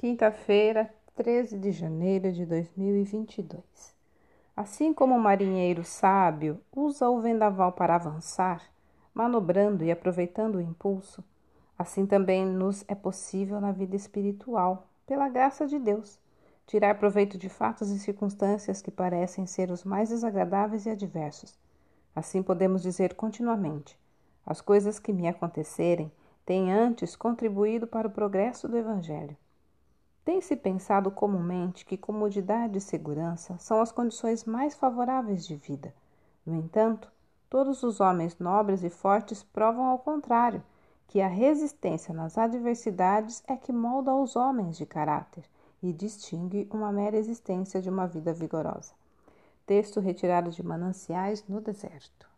Quinta-feira, 13 de janeiro de 2022. Assim como o marinheiro sábio usa o vendaval para avançar, manobrando e aproveitando o impulso, assim também nos é possível na vida espiritual, pela graça de Deus, tirar proveito de fatos e circunstâncias que parecem ser os mais desagradáveis e adversos. Assim podemos dizer continuamente: as coisas que me acontecerem têm antes contribuído para o progresso do Evangelho. Tem-se pensado comumente que comodidade e segurança são as condições mais favoráveis de vida. No entanto, todos os homens nobres e fortes provam ao contrário, que a resistência nas adversidades é que molda os homens de caráter e distingue uma mera existência de uma vida vigorosa. Texto retirado de Mananciais no Deserto.